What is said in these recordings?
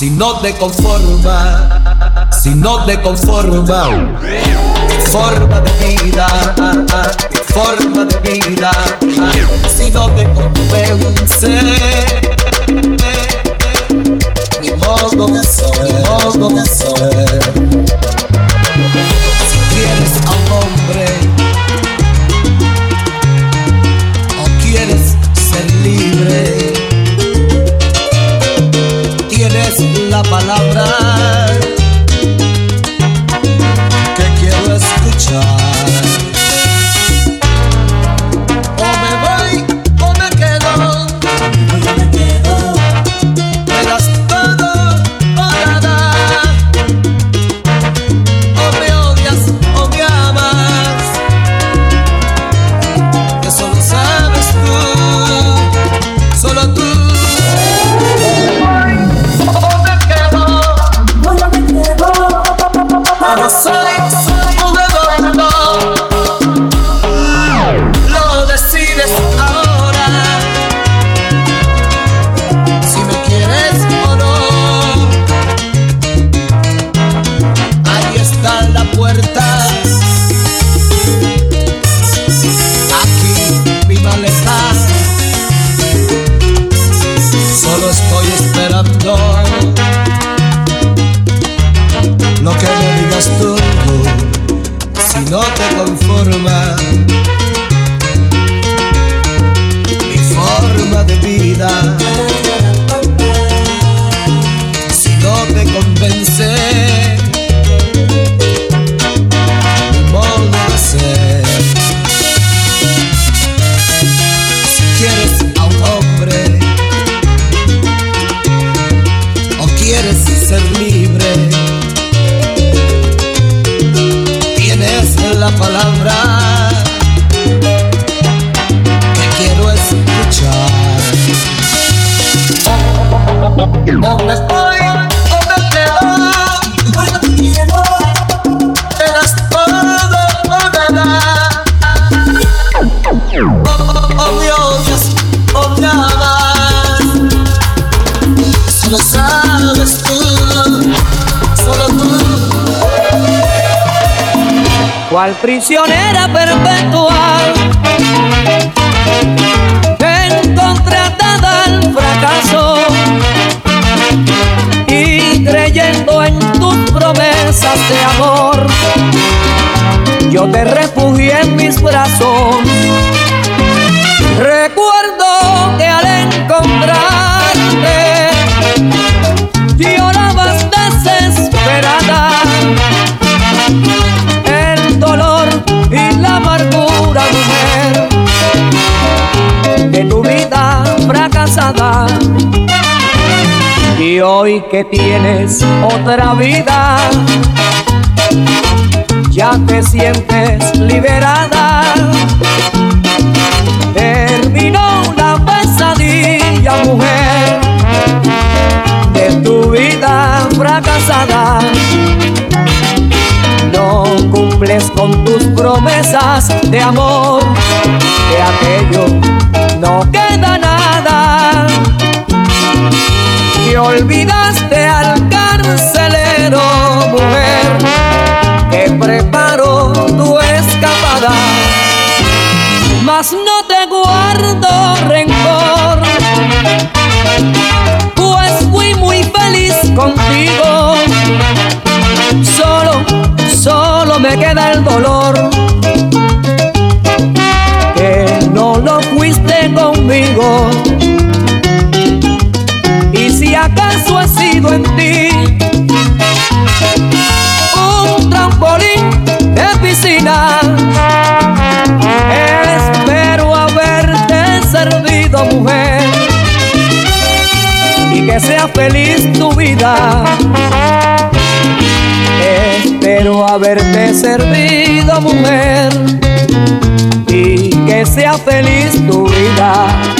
Si no te conforma, si no te conforma, forma de vida, forma de vida, si no te convence, mi modo de ser, mi modo prisionera perpetual. Encontré al fracaso y creyendo en tus promesas de amor, yo te refugié en mis brazos. Y hoy que tienes otra vida, ya te sientes liberada. Terminó la pesadilla, mujer, de tu vida fracasada no cumples con tus promesas de amor, de aquello no queda Y olvidaste al carcelero, mujer, que preparó tu escapada. Mas no te guardo rencor, pues fui muy feliz contigo. Solo, solo me queda el dolor que no lo fuiste conmigo. En ti un trampolín de piscina, espero haberte servido, mujer, y que sea feliz tu vida. Espero haberte servido, mujer, y que sea feliz tu vida.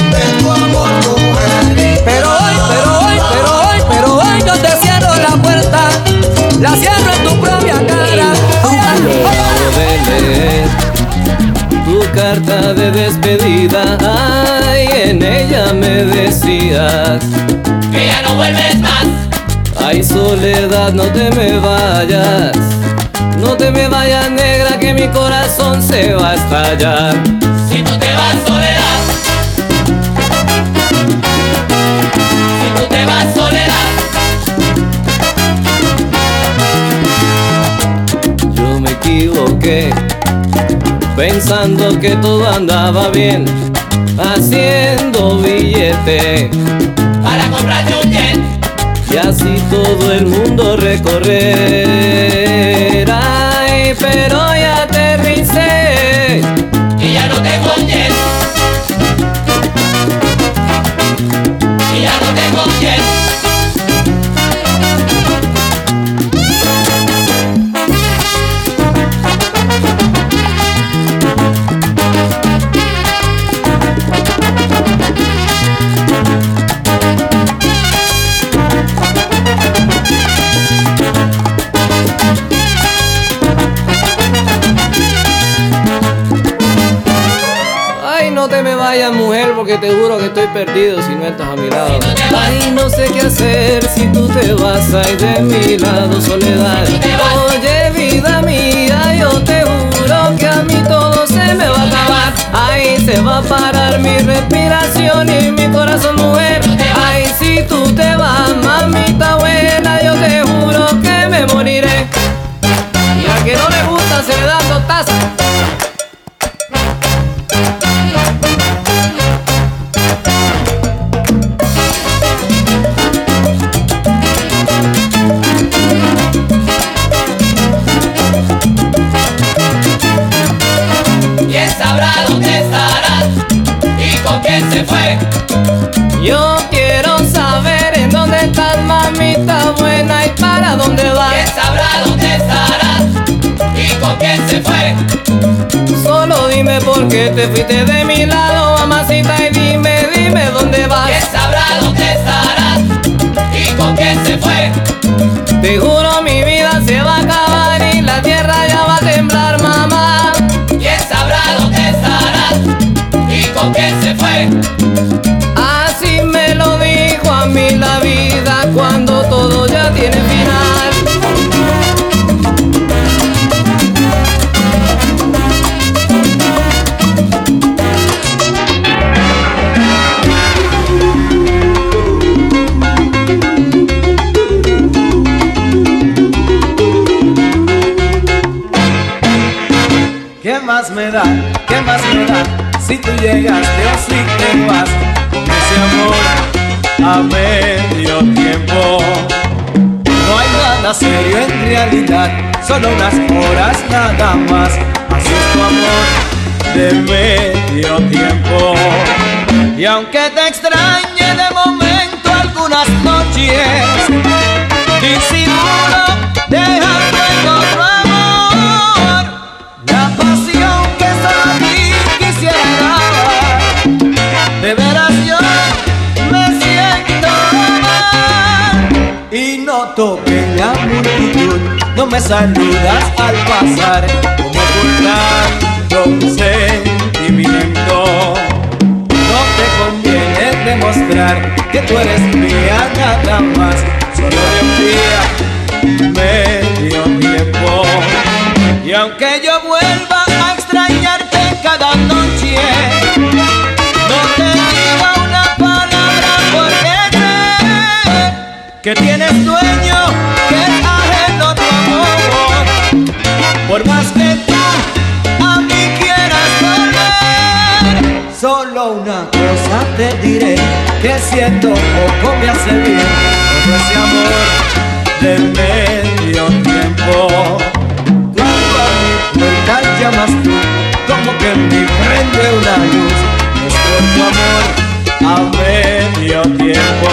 Pero hoy, pero hoy, pero hoy, pero hoy yo te cierro la puerta, la cierro en tu propia cara. Luego de leer tu carta de despedida, ay, en ella me decías Que ya no vuelves más. Ay, soledad, no te me vayas. No te me vayas, negra, que mi corazón se va a estallar. Equivoqué, pensando que todo andaba bien, haciendo billete. Para comprarte un jet. Y así todo el mundo recorrer. Ay, pero ya aterricé. Y ya no tengo jet. Y ya no tengo jet. Perdido si no estás a mi lado. Ay, no sé qué hacer si tú te vas ay de mi lado, soledad. Oye, vida mía, yo te juro que a mí todo se me va a acabar. Ay, se va a parar mi respiración y mi corazón, mujer. Ay, si tú te vas, mamita buena, yo te juro que me moriré. Y al que no le gusta se le dan dos tazas. Te fuiste de mi lado, me da? ¿Qué más me da? Si tú llegaste o si te vas con ese amor a medio tiempo. No hay nada serio en realidad, solo unas horas nada más. Así es tu amor de medio tiempo. Y aunque te extrañe de momento algunas noches, disimulo en multitud no me saludas al pasar como ocultando un sentimiento. No te conviene demostrar que tú eres mía nada más, solo día, medio tiempo. Y aunque yo vuelva a extrañarte cada noche, no te diga una palabra porque sé que tienes dueño, que Por más que tú a mí quieras volver, solo una cosa te diré, que siento poco me hace bien todo ese amor de medio tiempo. Cuando a mi puerta llamas tú, como que en mí prende una luz, es por tu amor a medio tiempo.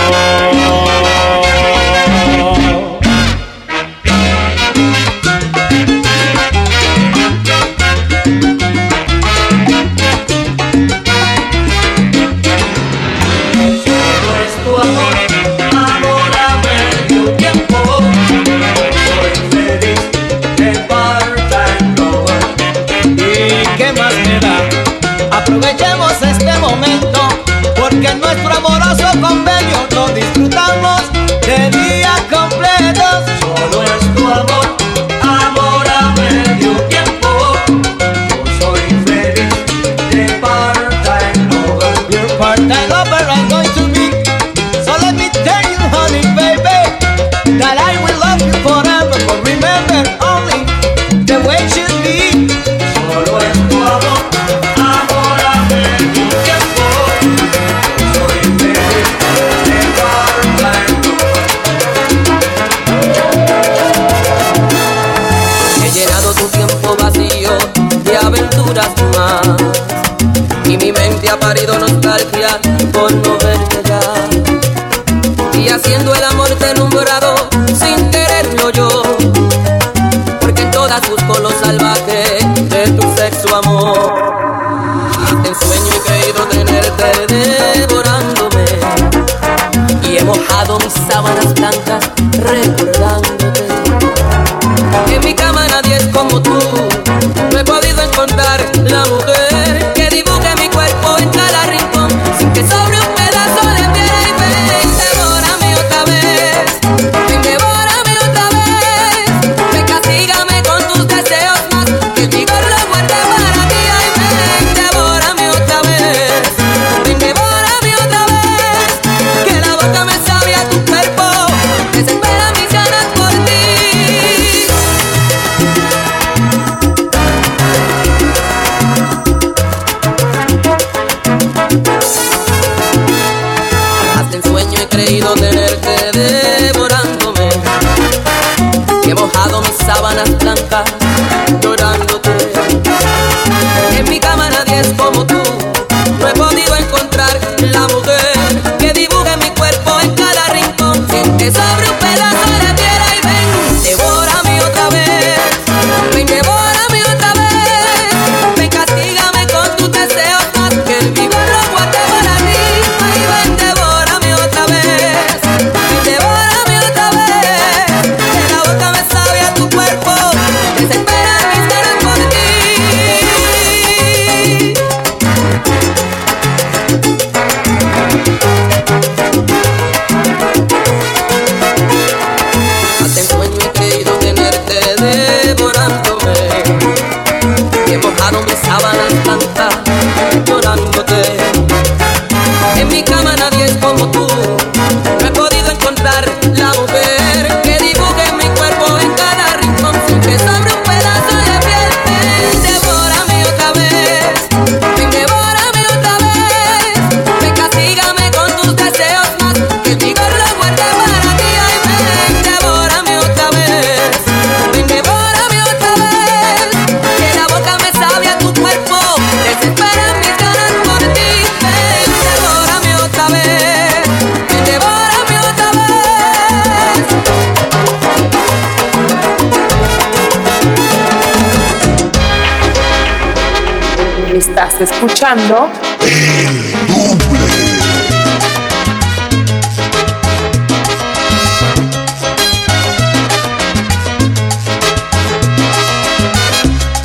escuchando El Duble.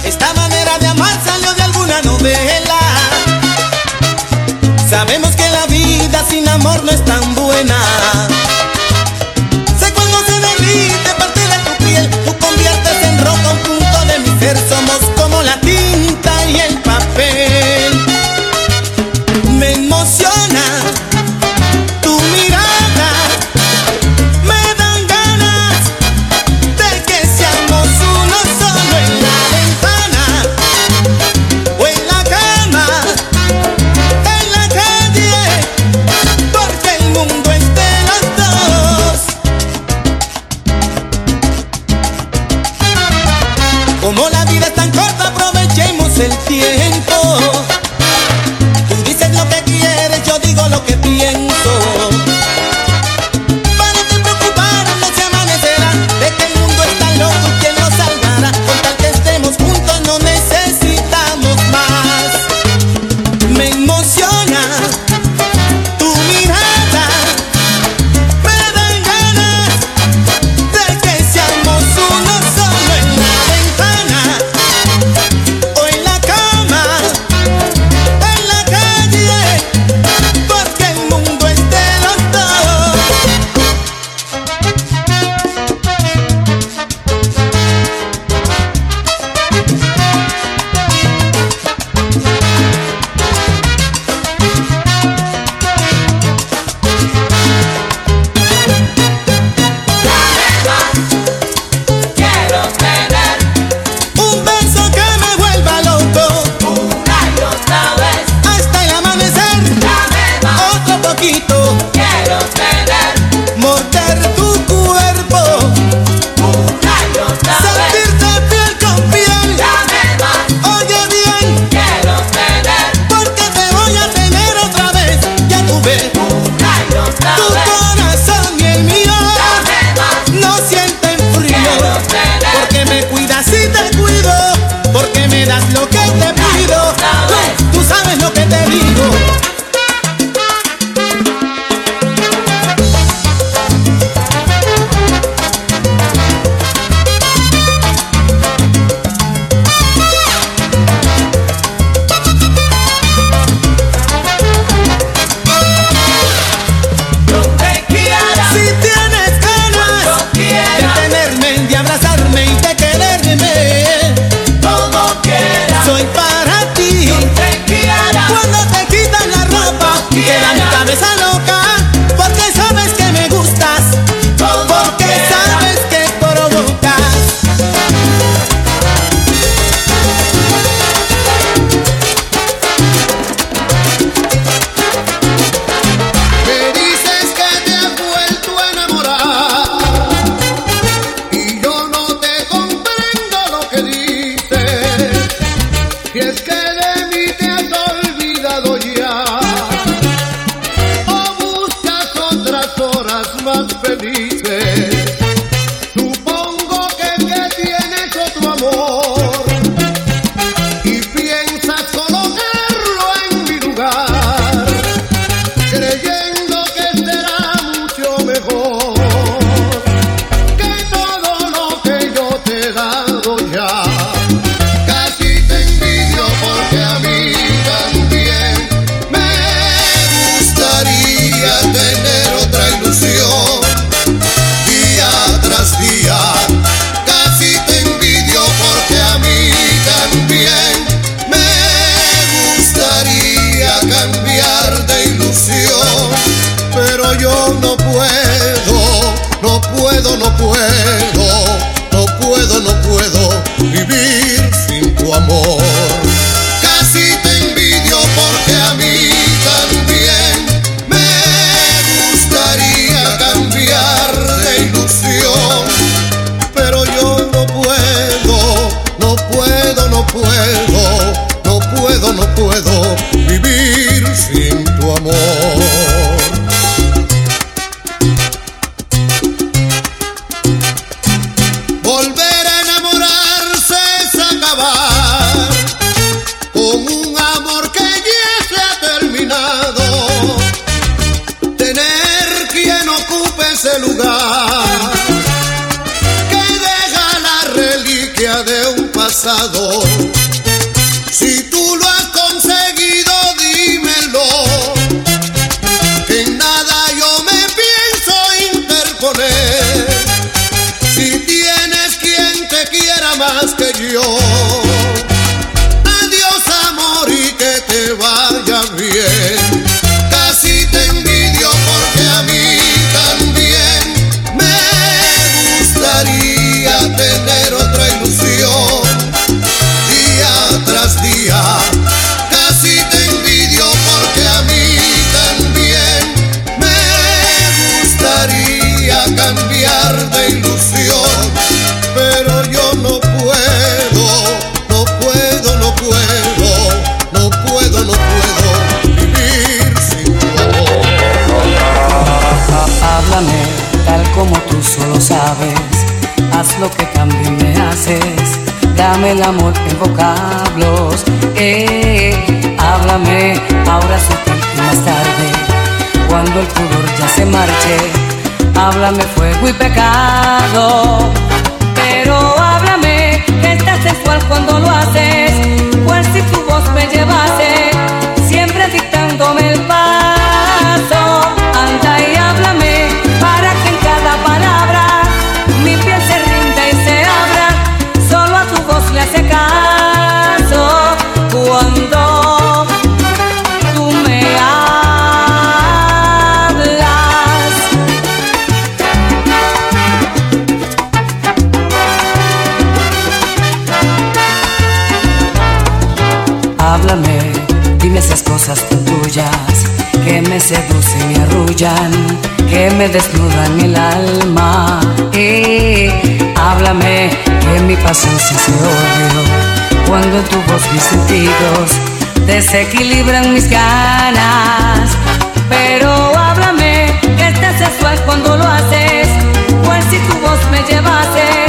Esta manera de amar salió de alguna novela. Sabemos que la vida sin amor no es tan buena. Ese lugar que deja la reliquia de un pasado. Dame el amor en vocablos. Eh, háblame ahora su tiempo y más tarde. Cuando el pudor ya se marche. Háblame fuego y pecado. Pero háblame que estás sensual cuando lo haces. Cual si tu voz me llevase. Que me seducen y arrullan, que me desnudan el alma. Eh, háblame, que mi pasión se hace odio cuando en tu voz mis sentidos desequilibran mis ganas. Pero háblame, que estás sexual cuando lo haces, pues si tu voz me llevase,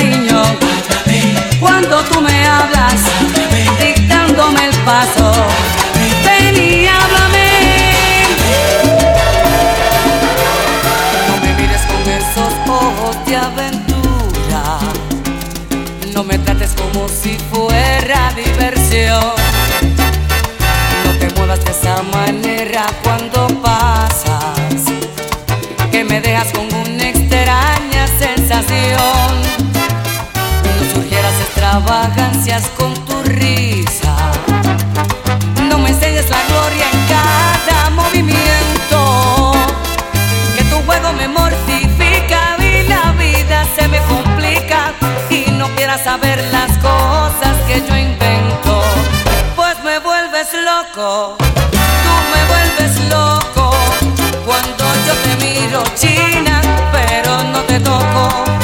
cariño cuando tú me hablas, dictándome el paso. Ven y háblame. No me mires con esos ojos de aventura. No me trates como si fuera diversión. No te muevas de esa manera cuando pasas. Que me dejas con extravagancias con tu risa. No me enseñes la gloria en cada movimiento. Que tu juego me mortifica y la vida se me complica. Y no quieras saber las cosas que yo invento, pues me vuelves loco, tú me vuelves loco. Cuando yo te miro china, pero no te toco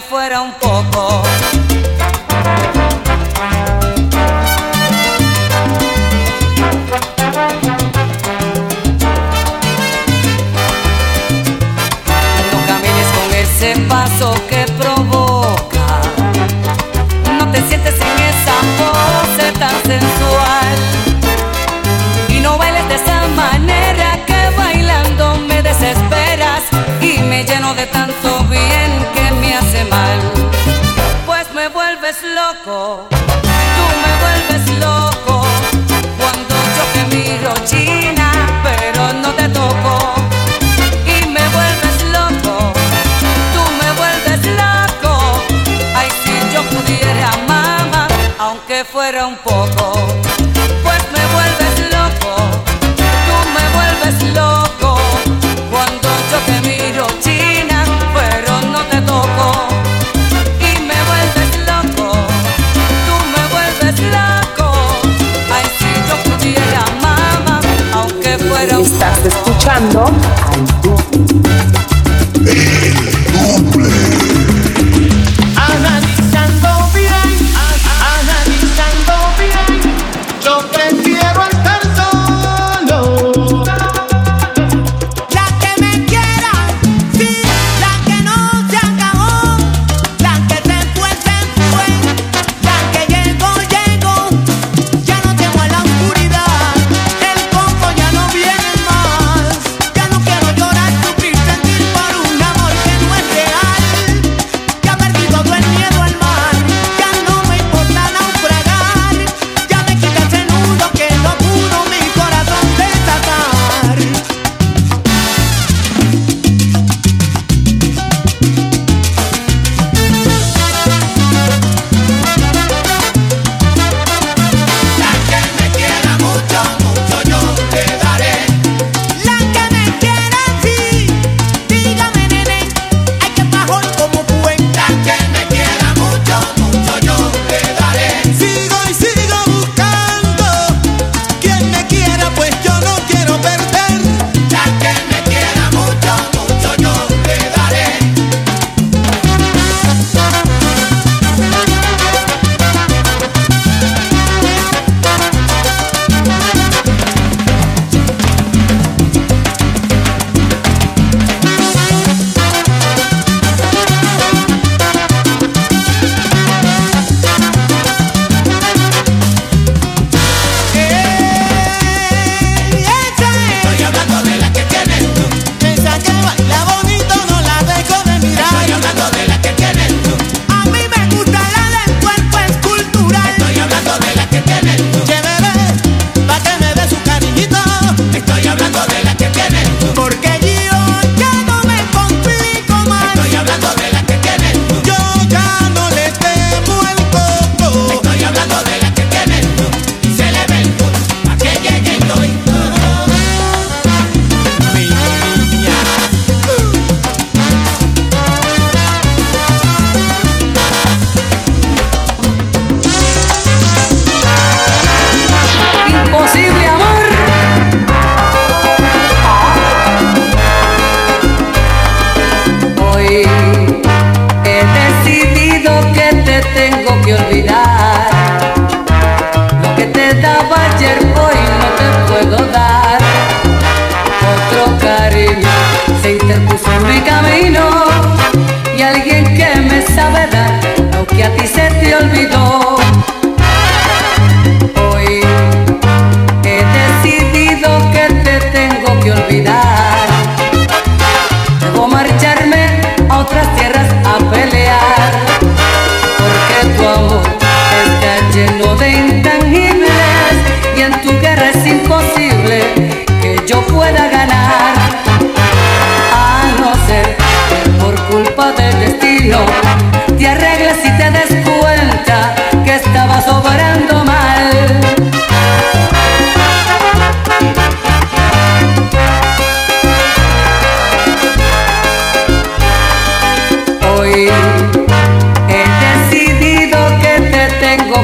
fuera un poco.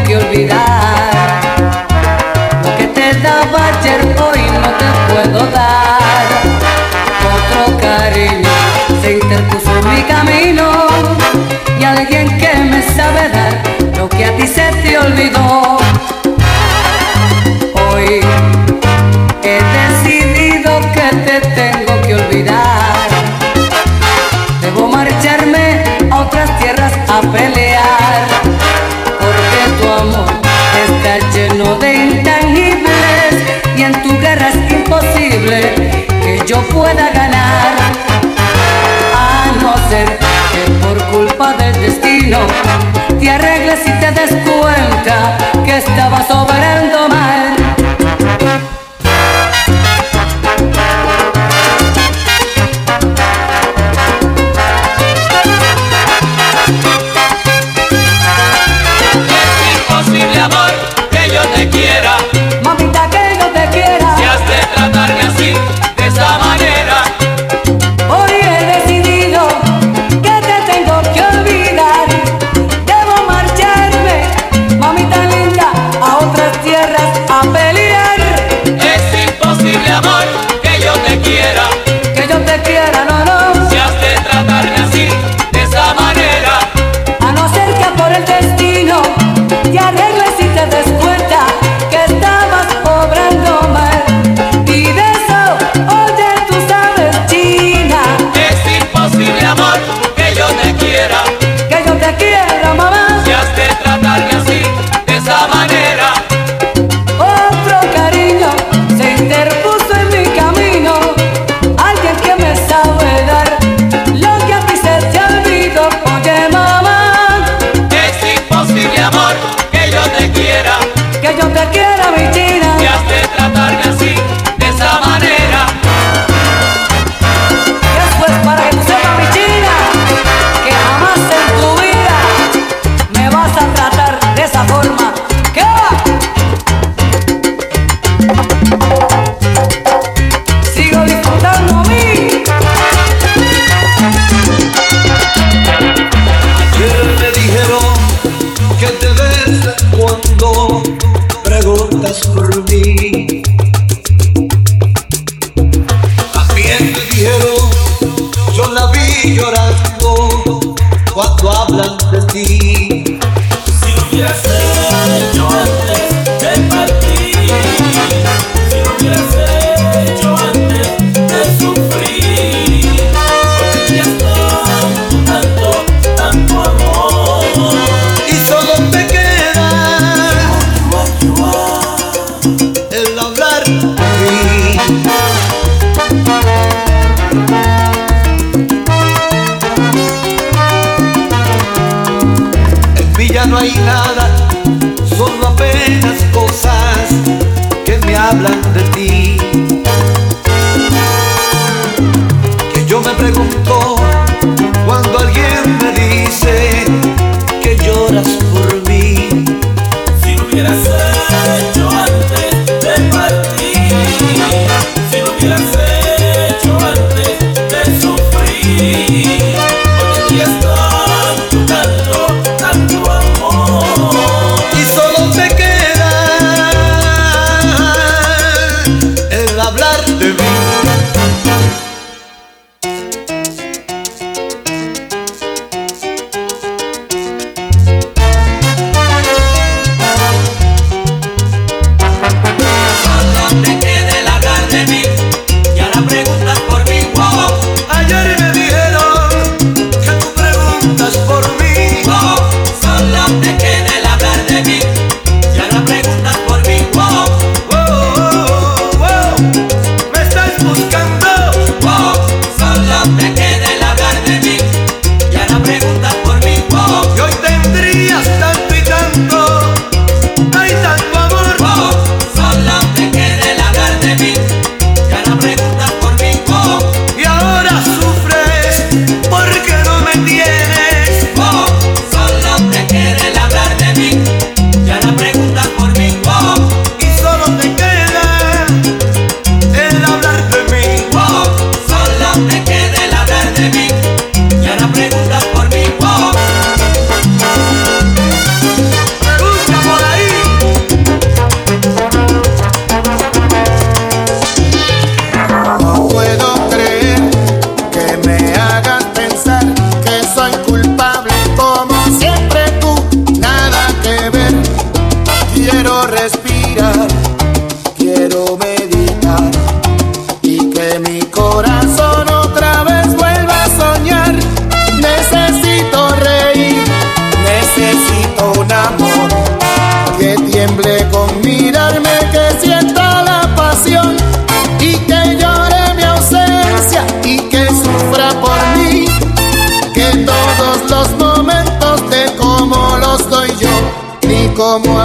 que olvidar. Lo que te daba ayer hoy no te puedo dar. Otro cariño se interpuso en mi camino y alguien que me sabe dar lo que a ti se te olvidó. te arreglas y te das cuenta que estabas obrando mal. Es imposible amor que yo te quiera.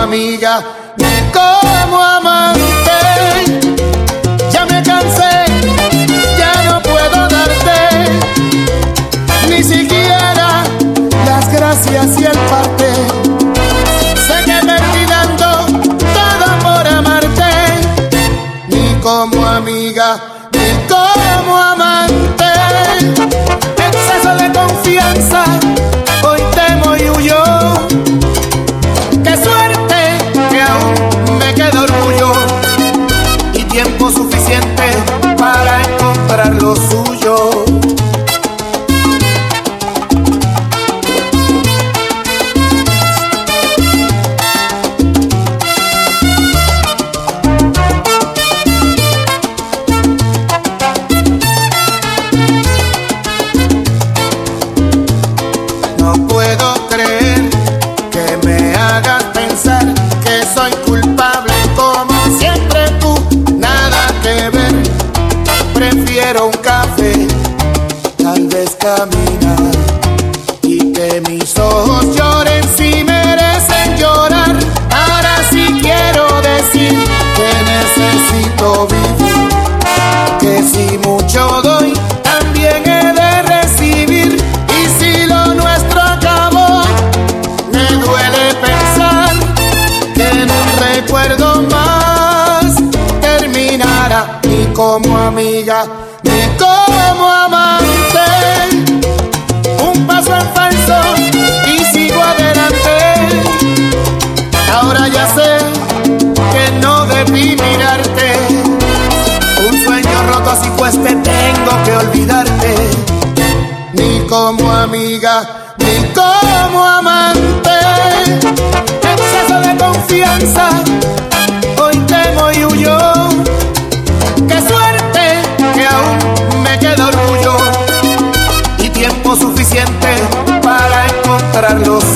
Amiga, ni como amante. Ya me cansé, ya no puedo darte ni siquiera las gracias y el parte. Sé que perdí dando todo por amarte, ni como amiga, ni como amante. Un paso en falso y sigo adelante. Ahora ya sé que no debí mirarte. Un sueño roto así pues te tengo que olvidarte. Ni como amiga, ni como amante. Exceso de confianza, orgullo